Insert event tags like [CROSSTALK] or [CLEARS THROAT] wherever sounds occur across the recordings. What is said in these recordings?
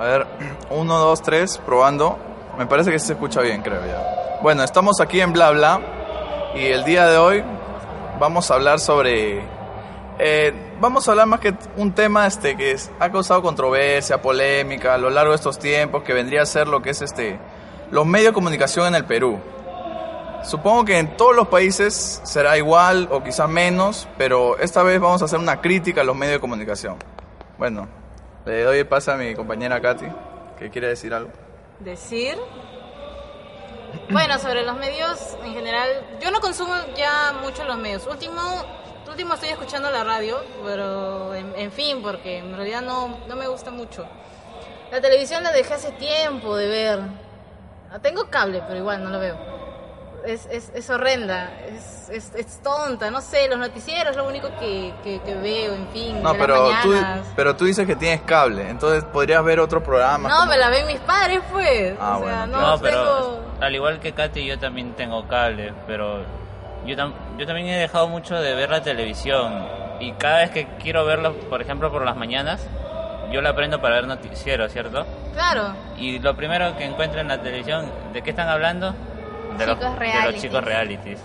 A ver, uno, dos, tres, probando. Me parece que se escucha bien, creo ya. Bueno, estamos aquí en Bla Bla y el día de hoy vamos a hablar sobre... eh, vamos a hablar más que un tema este que ha causado controversia, polémica a lo largo de estos tiempos, que vendría a ser lo que es este los medios de comunicación en el Perú. Supongo que en todos los países será igual o quizás menos, pero esta vez vamos a hacer una crítica a los medios de comunicación. Bueno, le doy el pase a mi compañera Katy, que quiere decir algo. decir. Bueno, sobre los medios en general, yo no consumo ya mucho los medios. Último, último estoy escuchando la radio, pero en, en fin, porque en realidad no, no me gusta mucho. La televisión la dejé hace tiempo de ver. Ah, Tengo cable, pero igual no lo veo. Es, es, es horrenda, es, es, es tonta, no sé, los noticieros es lo único que, que, que veo, en fin, No, de las pero tú, mañanas. pero tú dices que tienes cable, entonces podrías ver otro programa. No, me la ven mis padres, pues. Ah, o sea, bueno, no, No, pero tengo... al igual que Katy, yo también tengo cable, pero yo, tam- yo también he dejado mucho de ver la televisión. Y cada vez que quiero verlo, por ejemplo, por las mañanas, yo la prendo para ver noticieros, ¿cierto? Claro. Y lo primero que encuentro en la televisión, ¿de qué están hablando? De, los, Chicos de realities. los chicos realities.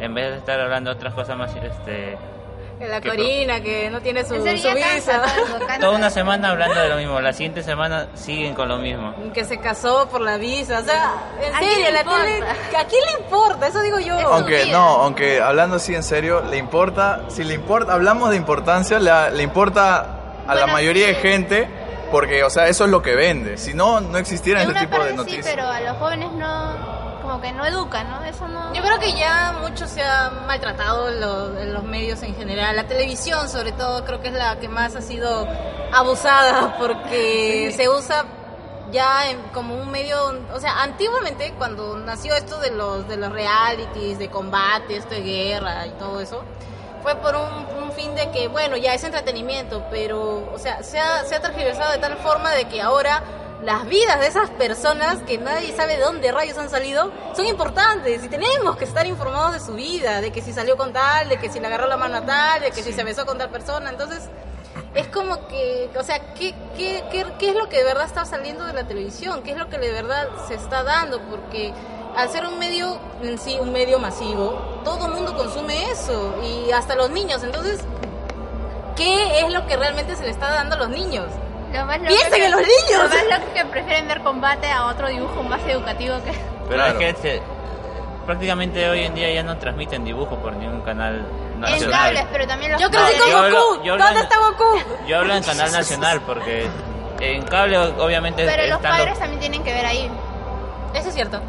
En vez de estar hablando de otras cosas más, este... La ¿Qué Corina, que no tiene su, su visa. tanto, canta. Toda una semana hablando de lo mismo, la siguiente semana siguen con lo mismo. que se casó por la visa. O sea, en ¿A quién serio, le la tele. importa? ¿A quién le importa? Eso digo yo. Aunque no, aunque hablando así en serio, le importa, si le importa, hablamos de importancia, le, le importa a la Bueno, mayoría de sí. gente, porque, o sea, eso es lo que vende. Si no, no existiera En este tipo de noticias. sí, pero a los jóvenes no, como que no educan, ¿no? Eso no... Yo creo que ya mucho se ha maltratado en los, en los medios en general. La televisión, sobre todo, creo que es la que más ha sido abusada [LAUGHS] porque se usa ya en- como un medio, o sea, antiguamente cuando nació esto de los de los realities, de combate, esto de guerra y todo eso, fue por un, un fin de que, bueno, ya es entretenimiento, pero, o sea, se ha, se ha tergiversado de tal forma de que ahora las vidas de esas personas que nadie sabe de dónde rayos han salido son importantes y tenemos que estar informados de su vida, de que si salió con tal, de que si le agarró la mano a tal, de que si se besó con tal persona. Entonces, es como que, o sea, ¿qué, qué, qué, qué es lo que de verdad está saliendo de la televisión? ¿Qué es lo que de verdad se está dando? Porque al ser un medio en sí, un medio masivo, todo el mundo consume eso y hasta los niños. Entonces, ¿qué es lo que realmente se le está dando a los niños? Lo más loco ¡Piensen que- en los niños! Lo más loco es que prefieren ver combate a otro dibujo más educativo que... Pero Claro. es que este, prácticamente hoy en día ya no transmiten dibujos por ningún canal En nacional. cables, pero también los Yo crecí con yo Goku. hablo- yo hablo ¿Dónde en- está Goku? Yo hablo en canal nacional porque en cable obviamente Pero los padres también tienen que ver ahí. Eso es cierto.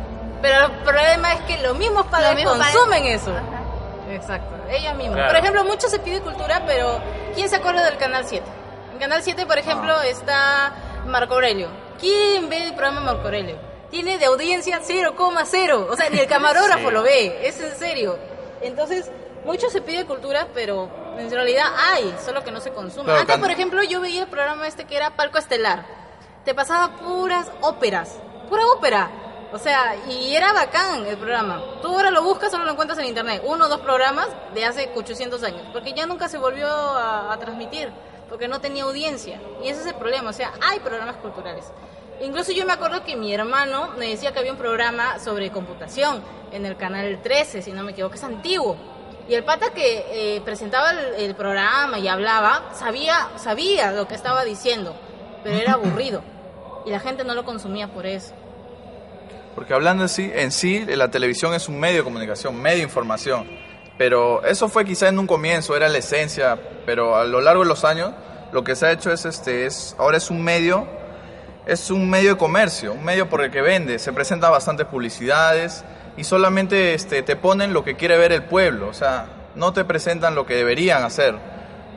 Pero el problema es que los mismos padres Los mismos padres- consumen eso. Ajá. Exacto, ellos mismos. Claro. Por ejemplo, mucho se pide cultura, pero ¿quién se acuerda del Canal 7? En Canal 7, por ejemplo, Ah. está Marco Aurelio. ¿Quién ve el programa Marco Aurelio? Tiene de audiencia 0,0. O sea, ni el [LAUGHS] camarógrafo Sí. lo ve. Es en serio. Entonces, mucho se pide cultura, pero en realidad hay, solo que no se consume. Claro, Antes, can- por ejemplo, yo veía el programa este que era Palco Estelar. Te pasaba puras óperas. Pura ópera. O sea, y era bacán el programa. Tú ahora lo buscas, solo lo encuentras en internet. Uno o dos programas de hace 800 años. Porque ya nunca se volvió a, a transmitir. Porque no tenía audiencia. Y ese es el problema. O sea, hay programas culturales. Incluso yo me acuerdo que mi hermano me decía que había un programa sobre computación en el canal 13, si no me equivoco, es antiguo. Y el pata que eh, presentaba el, el programa y hablaba, sabía, sabía lo que estaba diciendo, pero era [LAUGHS] aburrido. Y la gente no lo consumía por eso. Porque hablando en sí, en sí, la televisión es un medio de comunicación, medio de información. Pero eso fue quizá en un comienzo, era la esencia, pero a lo largo de los años lo que se ha hecho es este es ahora es un medio es un medio de comercio, un medio por el que vende, se presentan bastantes publicidades y solamente este te ponen lo que quiere ver el pueblo, o sea, no te presentan lo que deberían hacer.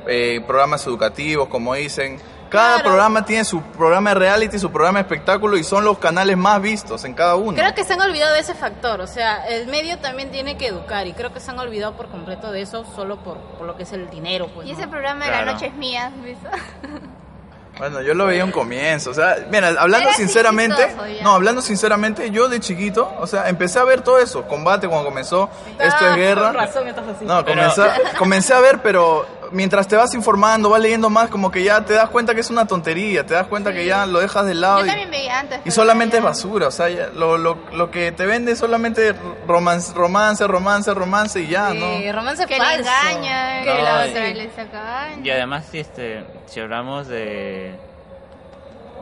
Eh, programas educativos, como dicen, cada Claro. programa tiene su programa de reality, su programa de espectáculo y son los canales más vistos en cada uno. Creo que se han olvidado de ese factor, o sea, el medio también tiene que educar y creo que se han olvidado por completo de eso solo por, por lo que es el dinero. Pues, Y ¿no? ese programa de Claro. la noche es mía, ¿viste? [LAUGHS] Bueno, yo lo veía un comienzo, o sea, mira, hablando Era sinceramente, no, hablando sinceramente, yo de chiquito, o sea, empecé a ver todo eso, combate cuando comenzó, esto Ah, es guerra. Con razón estás así. No, Pero- comencé, comencé a ver, pero mientras te vas informando, vas leyendo más, como que ya te das cuenta que es una tontería, te das cuenta que ya lo dejas de lado Yo y, también veía antes. y solamente es basura, o sea, ya lo, lo, lo que te vende es solamente romance, romance, romance, romance y ya, Sí, ¿no? romance Que le falso. engaña, Que que No, la y- otra le saca. Y además, si, este, si hablamos de,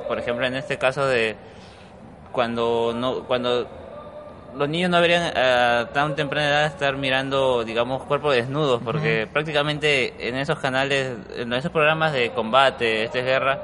por ejemplo, en este caso de cuando no, cuando los niños no deberían a tan temprana edad estar mirando, digamos, cuerpos desnudos, porque prácticamente en esos canales, en esos programas de combate, de guerra,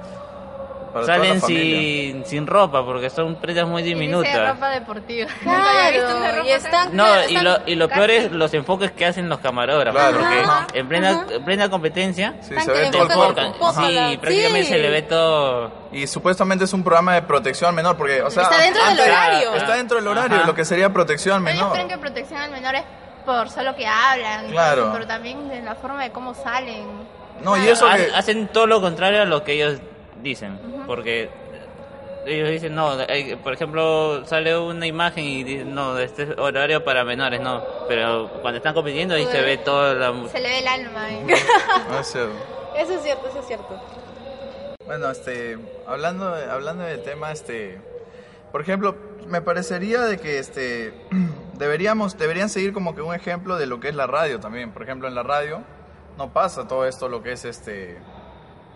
Para toda la salen sin, sin ropa, porque son prendas muy Y dice diminutas. ropa deportiva. [LAUGHS] Nunca había visto una Claro, ropa y están... No, claro, y lo, y lo peor es los enfoques que hacen los camarógrafos, Claro. porque Ajá. en plena, Ajá. en plena competencia Sí, se enfocan pozo, sí, prácticamente sí. se le ve todo Y supuestamente es un programa de protección al menor, porque, o sea, Está dentro del horario. Está dentro del horario, Ajá. lo que sería protección al Ellos menor. creen que protección al menor es por solo que hablan, y Claro. pero también de la forma de cómo salen. No, y eso Ha- que... hacen todo lo contrario a lo que ellos dicen porque ellos dicen no hay- por ejemplo sale una imagen y dicen no este es horario para menores no pero cuando están compitiendo ahí se ve toda la Se le ve el alma. ¿eh? No es cierto. Eso es cierto, eso es cierto. Bueno, este, hablando, hablando del tema, este, por ejemplo, me parecería de que, este, [CLEARS THROAT] deberíamos, deberían seguir como que un ejemplo de lo que es la radio también. Por ejemplo, en la radio no pasa todo esto lo que es, este,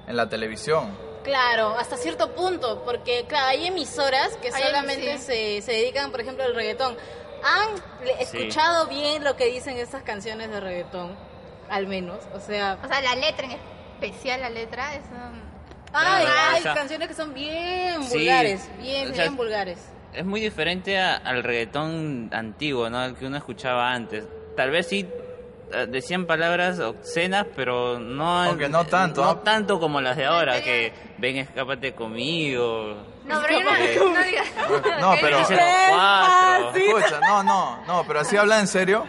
en la televisión. Claro, hasta cierto punto, porque claro, hay emisoras que Hay, solamente sí. se, se dedican, por ejemplo, al reggaetón. ¿Han Sí. escuchado bien lo que dicen estas canciones de reggaetón? Al menos, o sea... O sea, la letra en especial, la letra, es un... Ay, Claro, hay o sea, canciones que son bien Sí, vulgares, bien, o sea, bien vulgares. es muy diferente a- al reggaetón antiguo no al que uno escuchaba antes tal vez sí eh, decían palabras obscenas pero no Aunque no tanto, no ¿no? tanto como las de ahora que ven escápate conmigo No, pero [LAUGHS] no, no digas... [LAUGHS] No, pero... Escucha, no, no, no, pero así habla en serio.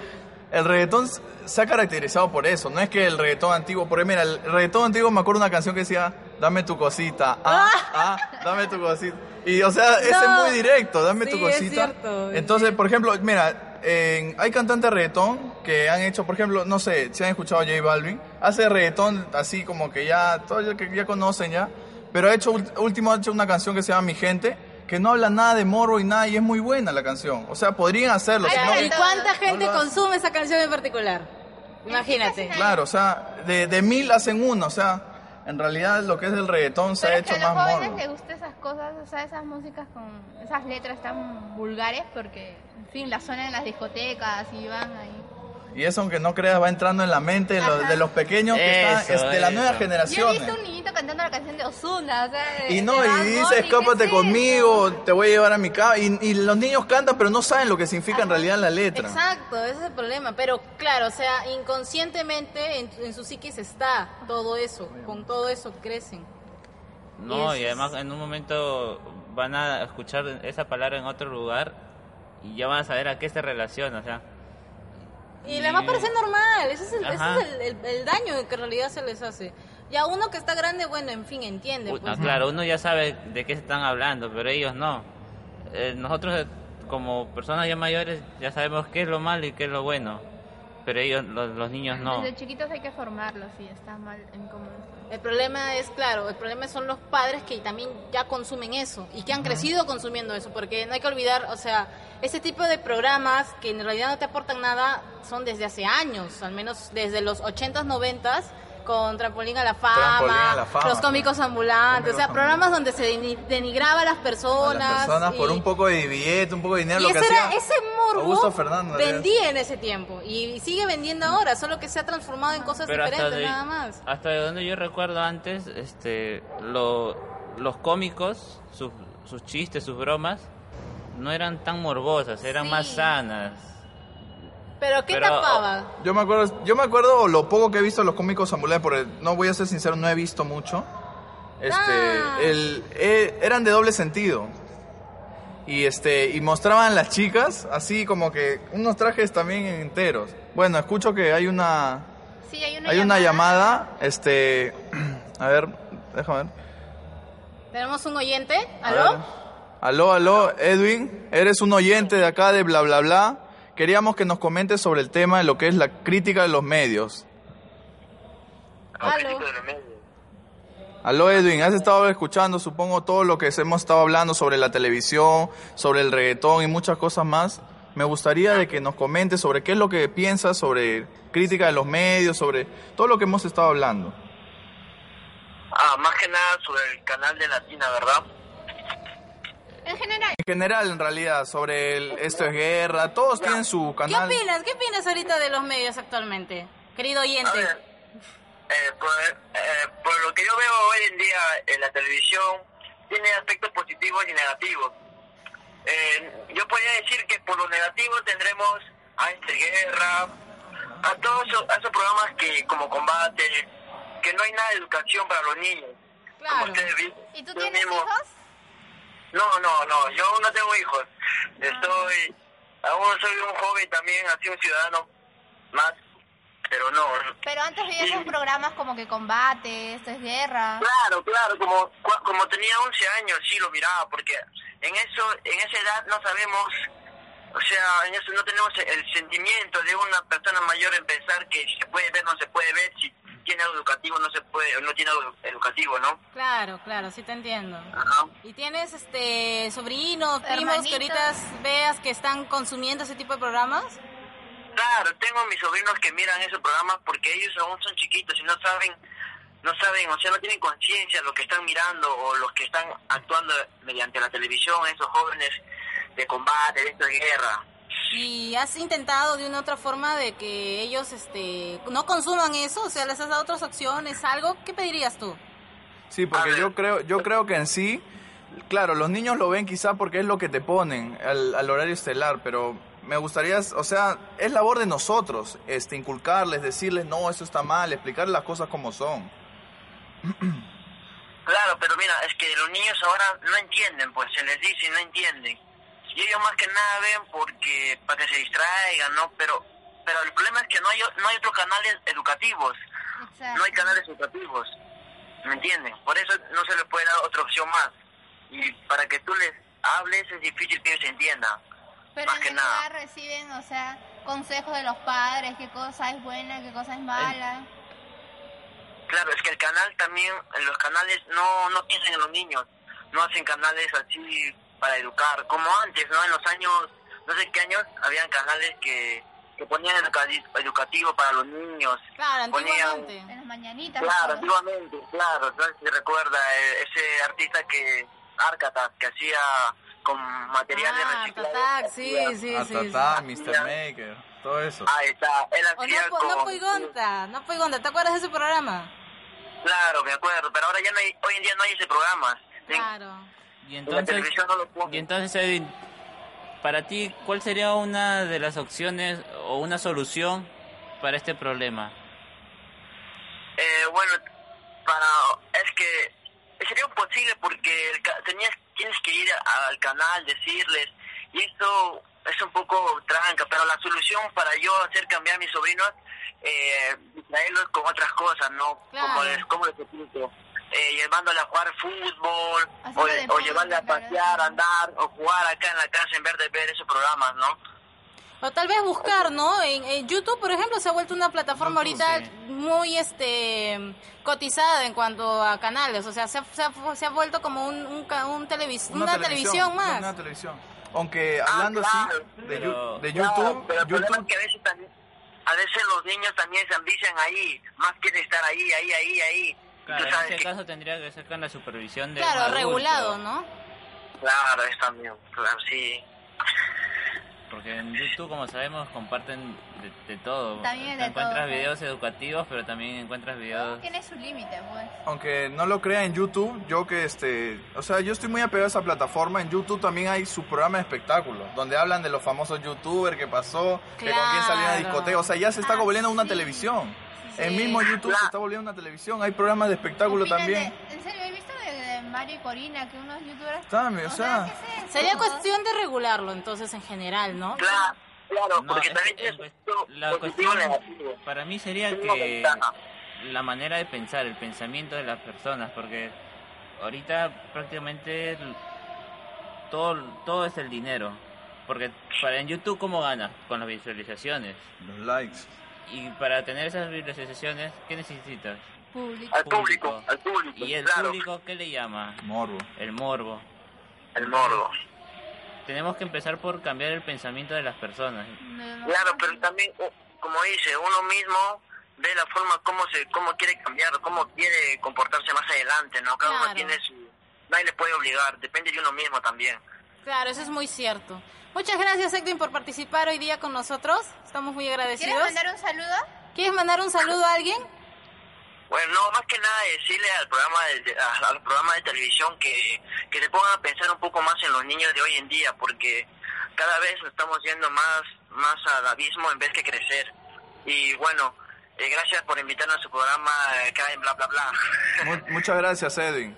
El reggaetón se ha caracterizado por eso. No es que el reggaetón antiguo, porque mira, el reggaetón antiguo me acuerdo una canción que decía, dame tu cosita, ah, [LAUGHS] ah, dame tu cosita. Y o sea, ese es muy directo, dame tu Sí, es cosita. cierto. Entonces, por ejemplo, mira, en- hay cantantes de reggaetón que han hecho, por ejemplo, no sé, si han escuchado a J Balvin, hace reggaetón así como que ya, todos ya, que ya conocen ya, pero ha hecho, último ha hecho una canción que se llama Mi Gente, que no habla nada de morro y nada, y es muy buena la canción. O sea, podrían hacerlo. Ay, si no- ¿Y cuánta gente consume esa canción en particular? Imagínate. Claro, o sea, de, de mil hacen uno, o sea, en realidad lo que es el reggaetón se Pero ha que hecho a los más jóvenes morbo. les cosas, o sea, esas músicas con esas letras tan vulgares porque, en fin, las suenan en las discotecas y van ahí. Y eso, aunque no creas, va entrando en la mente de los, Ajá. de los pequeños que están, Eso, es de la eso. nueva Yo he generación. visto un niñito cantando la canción de Ozuna, o sea, Y no, y dice, Bunny, ¿qué escápate es conmigo, eso? te voy a llevar a mi casa. Y, y los niños cantan, pero no saben lo que significa en realidad la letra. Exacto, ese es el problema. Pero claro, o sea, inconscientemente en, en su psiquis está todo eso. Con todo eso crecen. No, Y y además en un momento van a escuchar esa palabra en otro lugar y ya van a saber a qué se relaciona, o sea. Y les va a parecer normal. Ese es el, ese es el, el- el daño que en realidad se les hace. Ya uno que está grande, bueno, en fin, entiende. pues. ah, claro, uno ya sabe de qué están hablando, pero ellos no. Eh, nosotros eh, como personas ya mayores ya sabemos qué es lo malo y qué es lo bueno, pero ellos, los, los niños no. Desde chiquitos hay que formarlos y está mal en cómo El problema es, claro, el problema son los padres que también ya consumen eso y que han crecido consumiendo eso, porque no hay que olvidar, o sea, ese tipo de programas que en realidad no te aportan nada son desde hace años, al menos desde los 80s, 90s, con Trampolín a la Fama, Trampolín a la Fama, los cómicos ambulantes, o sea, programas donde se deni- denigraba a las A personas. las personas por un poco de billete, un poco de dinero, y lo que ese, era, hacía ese morbo vendía en ese tiempo y sigue vendiendo ahora, solo que se ha transformado en cosas pero diferentes de, nada más. hasta de donde yo recuerdo antes, este, lo- los cómicos, sus, sus chistes, sus bromas, no eran tan morbosas, eran Sí. más sanas. Pero ¿qué Pero- tapaba? Yo me acuerdo, yo me acuerdo lo poco que he visto de los cómicos ambulantes, porque no voy a ser sincero, no he visto mucho. Este, Ah. el, eh, eran de doble sentido. Y este, y mostraban las chicas así como que unos trajes también enteros. Bueno, escucho que hay una Sí, hay una hay una llamada, este, [CLEARS THROAT] a ver, déjame ver. Tenemos un oyente, A ¿aló? ver. Aló, aló, Edwin, eres un oyente de acá de bla bla bla. Queríamos que nos comentes sobre el tema de lo que es la crítica de los medios. Aló. críticos de los medios. Aló Edwin, has estado escuchando, supongo, todo lo que hemos estado hablando sobre la televisión, sobre el reggaetón y muchas cosas más. Me gustaría de que nos comentes sobre qué es lo que piensas sobre crítica de los medios, sobre todo lo que hemos estado hablando. Ah, más que nada sobre el canal de Latina, ¿verdad? En general, En general, en realidad, sobre el, esto es guerra, todos tienen su ¿Qué canal. opinas? ¿Qué opinas ahorita de los medios actualmente? Querido A oyente. ver, eh, por, eh, por lo que yo veo hoy en día en la televisión, tiene aspectos positivos y negativos. Eh, yo podría decir que por lo negativo tendremos a este guerra, a todos esos, a esos programas que como combate, que no hay nada de educación para los niños. Como Claro. ustedes vi- ¿y tú tienes mismo- hijos? No, no, no, yo aún no tengo hijos. Estoy, aún soy un joven también, así un ciudadano más, pero no. Pero antes veías esos programas como que combate, esto es guerra. Claro, claro, como como tenía 11 años sí lo miraba, porque en eso en esa edad no sabemos, o sea, en eso no tenemos el sentimiento de una persona mayor en pensar que si se puede ver, no se puede ver, si tiene algo educativo, no se puede, no tiene algo educativo, ¿no? Claro, claro, sí te entiendo. Ajá. ¿Y tienes este sobrinos, primos que ahorita veas que están consumiendo ese tipo de programas? Claro, tengo mis sobrinos que miran esos programas porque ellos aún son chiquitos y no saben, no saben, o sea, no tienen conciencia de lo que están mirando o los que están actuando mediante la televisión, esos jóvenes de combate, de esta guerra. ¿Y has intentado de una u otra forma de que ellos este no consuman eso? O sea, les has dado otras opciones, algo? ¿Qué pedirías tú? Sí, porque yo creo, yo creo que en sí, claro, los niños lo ven quizá porque es lo que te ponen al, al horario estelar, pero me gustaría, o sea, es labor de nosotros, este, inculcarles, decirles, no, eso está mal, explicarles las cosas como son. Claro, pero mira, es que los niños ahora no entienden, pues se les dice y no entienden. Y ellos más que nada ven porque para que se distraigan, ¿no? Pero pero el problema es que no hay no hay otros canales educativos. Exacto. no hay canales educativos, ¿me entienden? Por eso no se les puede dar otra opción más. Y para que tú les hables es difícil que ellos entiendan. Pero más en que nada. reciben, o sea, consejos de los padres, qué cosa es buena, qué cosa es mala. Claro, es que el canal también, los canales no, no piensan en los niños, no hacen canales así para educar, como antes, ¿no? En los años, no sé qué años, habían canales que, que ponían educati- educativo para los niños. Claro, Ponían- antiguamente. En las mañanitas. Claro, antiguamente, claro, no sé si recuerda eh, ese artista que, Arcata, que hacía con materiales Ah, reciclados. Tatac, sí, sí, sí. Atatá, sí. Mr. Maker, todo eso. Ahí está, él O hacía no, con... no Poigonta, no Poigonta, ¿te acuerdas de ese programa? Claro, me acuerdo, pero ahora ya no hay, hoy en día no hay ese programa. Claro. Y en la entonces, no lo y entonces Edwin, para ti, ¿cuál sería una de las opciones o una solución para este problema? Eh, bueno, para es que sería imposible porque el ca- tenías tienes que ir a- al canal, decirles, y esto es un poco tranca, pero la solución para yo hacer cambiar a mis sobrinos, eh, distraerlos con otras cosas, ¿no? Claro. Como les, como les explico, eh, llevándole a jugar fútbol, o, o deporte, llevarle a claro. pasear, a andar, o jugar acá en la casa en vez de ver esos programas, ¿no? O tal vez buscar, ¿no? En, en YouTube, por ejemplo, se ha vuelto una plataforma YouTube, ahorita sí. muy este cotizada en cuanto a canales. O sea, se ha, se ha, se ha vuelto como un, un, un televis- una, televisión, más. Una televisión. Aunque hablando claro. así de, Pero- Claro, YouTube, pero YouTube es que a veces también, a veces los niños también se ambician ahí, más quieren estar ahí, ahí, ahí, ahí. Claro, en ese que- caso tendría que ser con la supervisión de Claro, adulto, regulado, ¿no? Claro, es también, claro, sí. Porque en YouTube, como sabemos, comparten de, de todo. También de encuentras todo, ¿no? videos educativos, pero también encuentras videos... Tiene su límite, pues. aunque no lo crea en YouTube, yo que este, o sea, yo estoy muy apegado a esa plataforma. En YouTube también hay su programa de espectáculos, donde hablan de los famosos youtubers que pasó, que con quién salió en la Claro. discoteca. O sea, ya se está Ah, volviendo una sí. televisión. El mismo YouTube se está volviendo una televisión. Hay programas de espectáculo Opinan también. en serio, he visto de, de Mario y Corina, que unos youtubers... También, o sea, ¿qué es? Sería cuestión de regularlo, entonces, en general, ¿no? Claro, claro, No, porque es también su la cuestión para mí sería que la manera de pensar, el pensamiento de las personas, porque ahorita prácticamente todo, todo es el dinero. Porque para en YouTube, ¿cómo ganas? Con las visualizaciones. los likes. Y para tener esas visualizaciones, ¿qué necesitas? Público. al público, al público. ¿Y el claro, público qué le llama? Morbo. El morbo. el morbo. Tenemos que empezar por cambiar el pensamiento de las personas. Claro, pero también, como dice, uno mismo ve la forma como se cómo quiere cambiar, cómo quiere comportarse más adelante, ¿no? Cada Claro. uno tiene su... Nadie le puede obligar, depende de uno mismo también. Claro, eso es muy cierto. Muchas gracias, Edwin, por participar hoy día con nosotros. Estamos muy ¿Quieres agradecidos. mandar un saludo? ¿Quieres mandar un saludo a alguien? Bueno, no, más que nada decirle al programa de, a, a los programas de televisión que, que se pongan a pensar un poco más en los niños de hoy en día, porque cada vez nos estamos yendo más, más al abismo en vez que crecer. Y bueno, eh, gracias por invitarnos a su programa eh, acá en Bla Bla Bla. Mu- muchas gracias, Edwin.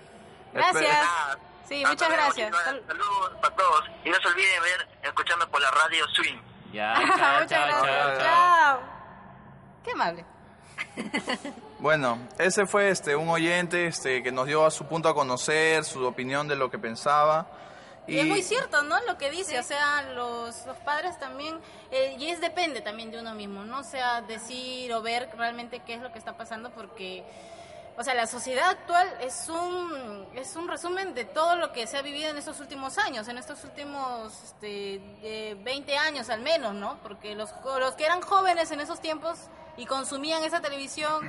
Gracias. Sí, Hasta muchas luego, gracias. Saludos para todos. Y no se olviden ver, escuchando por la radio Swing. Ya, [LAUGHS] chao, Muchas chao, gracias. chao, chao. Qué amable. [LAUGHS] Bueno, ese fue este un oyente este que nos dio a su punto a conocer, su opinión de lo que pensaba. Y, es muy cierto, ¿no? Lo que dice, o sea, los, los padres también, eh, y es depende también de uno mismo, ¿no? O sea, decir o ver realmente qué es lo que está pasando porque, o sea, la sociedad actual es un, es un resumen de todo lo que se ha vivido en estos últimos años, en estos últimos este, eh, 20 años al menos, ¿no? Porque los, los que eran jóvenes en esos tiempos y consumían esa televisión,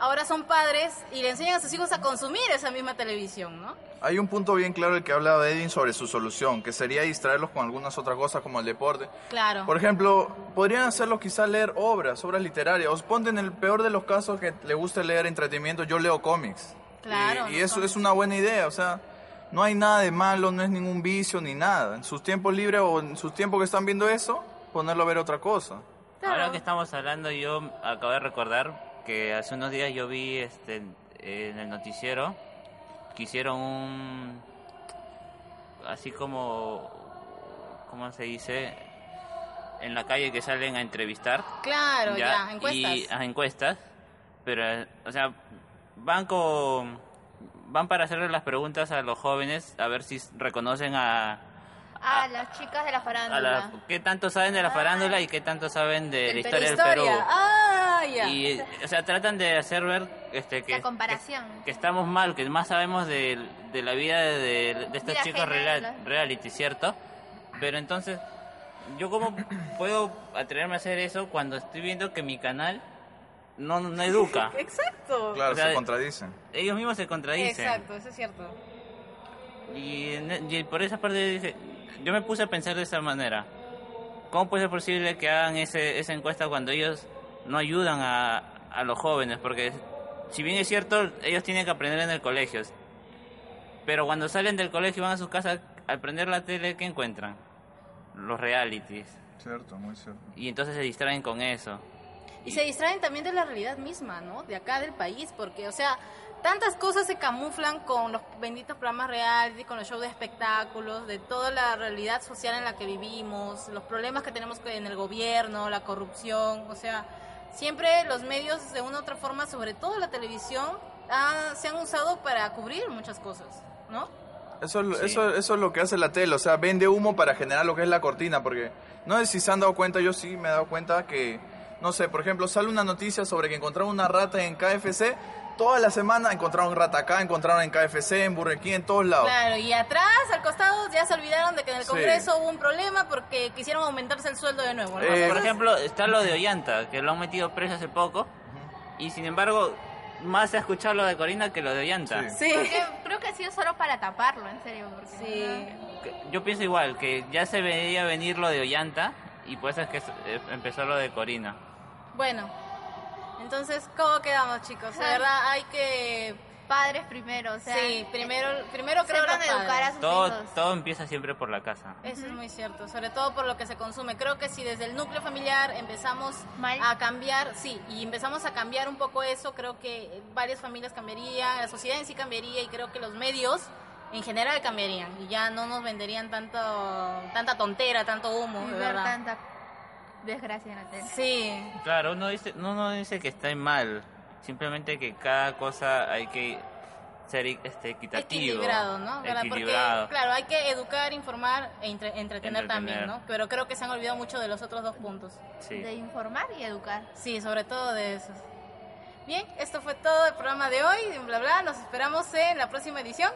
ahora son padres y le enseñan a sus hijos a consumir esa misma televisión, ¿no? Hay un punto bien claro el que hablaba Edwin sobre su solución, que sería distraerlos con algunas otras cosas como el deporte. Claro. Por ejemplo, podrían hacerlo quizá leer obras, obras literarias. Os ponte en el peor de los casos que le guste leer entretenimiento, yo leo cómics. Claro, Y, y eso cómics. es una buena idea, o sea, no hay nada de malo, no es ningún vicio ni nada. En sus tiempos libres o en sus tiempos que están viendo eso, ponerlo a ver otra cosa. Claro. Ahora que estamos hablando, yo acabo de recordar que hace unos días yo vi este en el noticiero que hicieron un así como cómo se dice en la calle que salen a entrevistar Claro, ya, encuestas. y a encuestas pero o sea van con van para hacerle las preguntas a los jóvenes a ver si reconocen a Ah, las chicas de la a farándula. la, qué tanto saben de la farándula y qué tanto saben de la historia del. Perú Ah, y o sea tratan de hacer ver este que La comparación. que, que estamos mal que más sabemos de, de la vida de, de, de estos Mira, chicos reality cierto pero entonces yo cómo puedo atreverme a hacer eso cuando estoy viendo que mi canal no, no educa [LAUGHS] Exacto. Claro, O sea, se contradicen. ellos mismos se contradicen Exacto, eso es cierto. y, en- y por esa parte dice, yo me puse a pensar de esa manera. ¿Cómo puede ser posible que hagan ese, esa encuesta cuando ellos no ayudan a, a los jóvenes? Porque si bien es cierto, ellos tienen que aprender en el colegio. Pero cuando salen del colegio y van a sus casas, al prender la tele, ¿qué encuentran? Los realities. Cierto, muy cierto. Y entonces se distraen con eso. Y se distraen también de la realidad misma, ¿no? De acá del país, porque, o sea, tantas cosas se camuflan con los benditos programas reality, con los shows de espectáculos, de toda la realidad social en la que vivimos, los problemas que tenemos en el gobierno, la corrupción, o sea, siempre los medios de una u otra forma, sobre todo la televisión, ha- se han usado para cubrir muchas cosas, ¿no? Eso, es- Sí. eso, eso es lo que hace la tele, o sea, vende humo para generar lo que es la cortina, porque no sé si se han dado cuenta, yo sí me he dado cuenta que, no sé, por ejemplo, sale una noticia sobre que encontraron una rata en KFC, toda la semana encontraron rata acá, encontraron en KFC, en Burger King, en todos lados. Claro, y atrás, al costado, ya se olvidaron de que en el Sí. Congreso hubo un problema porque quisieron aumentarse el sueldo de nuevo, ¿no? Eh, Por ejemplo, está lo de Ollanta, que lo han metido preso hace poco. Y sin embargo, más se ha escuchado lo de Corina que lo de Ollanta. Sí. Sí. Porque creo que ha sido solo para taparlo, en serio. Sí. Que- Yo pienso igual, que ya se veía venir lo de Ollanta y por eso es que eh, empezó lo de Corina. Bueno, entonces, ¿cómo quedamos, chicos? De verdad, hay que... Padres primero, o sea. sí, primero, primero creo los educar a sus Todo, hijos. todo empieza siempre por la casa. Eso es muy cierto, sobre todo por lo que se consume. Creo que si desde el núcleo familiar empezamos Mal. a cambiar, sí, y empezamos a cambiar un poco eso, creo que varias familias cambiarían, la sociedad en sí cambiaría y creo que los medios en general cambiarían y ya no nos venderían tanto tanta tontera, tanto humo, de ver verdad. tanta desgracia en la tele. Sí, Claro, uno dice, no, no dice que está mal, simplemente que cada cosa hay que ser este, equitativo. equilibrado, ¿no? Equilibrado. Porque, claro, hay que educar, informar e entre- entretener, Entretener. también, ¿no? Pero creo que se han olvidado mucho de los otros dos puntos. Sí. De informar y educar. Sí, sobre todo de esos. Bien, esto fue todo el programa de hoy, de bla bla. Nos esperamos en la próxima edición.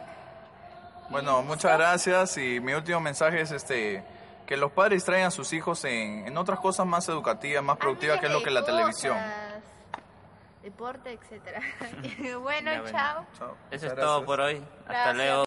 Bueno, muchas gracias y mi último mensaje es este que los padres traigan a sus hijos en, en otras cosas más educativas, más productivas que es lo que la televisión. Cosas, Deporte, etcétera. [LAUGHS] [LAUGHS] bueno, Ya, bueno. chao. Chao. Eso es todo por hoy. Hasta Gracias. luego.